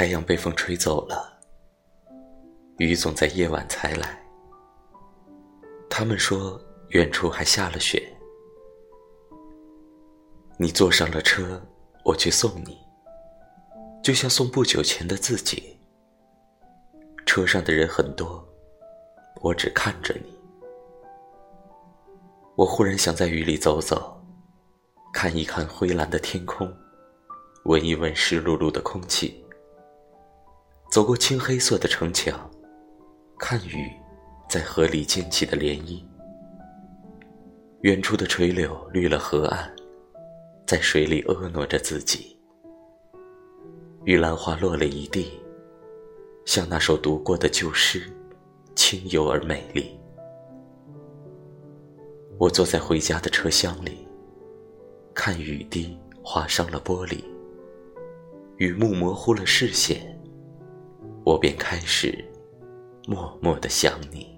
太阳被风吹走了，雨总在夜晚才来。他们说远处还下了雪。你坐上了车，我去送你，就像送不久前的自己。车上的人很多，我只看着你。我忽然想在雨里走走，看一看灰蓝的天空，闻一闻湿漉漉的空气。走过青黑色的城墙，看雨在河里溅起的涟漪。远处的垂柳绿了河岸，在水里婀娜着自己。玉兰花落了一地，像那首读过的旧诗，清幽而美丽。我坐在回家的车厢里，看雨滴划伤了玻璃，雨幕模糊了视线。我便开始默默的想你。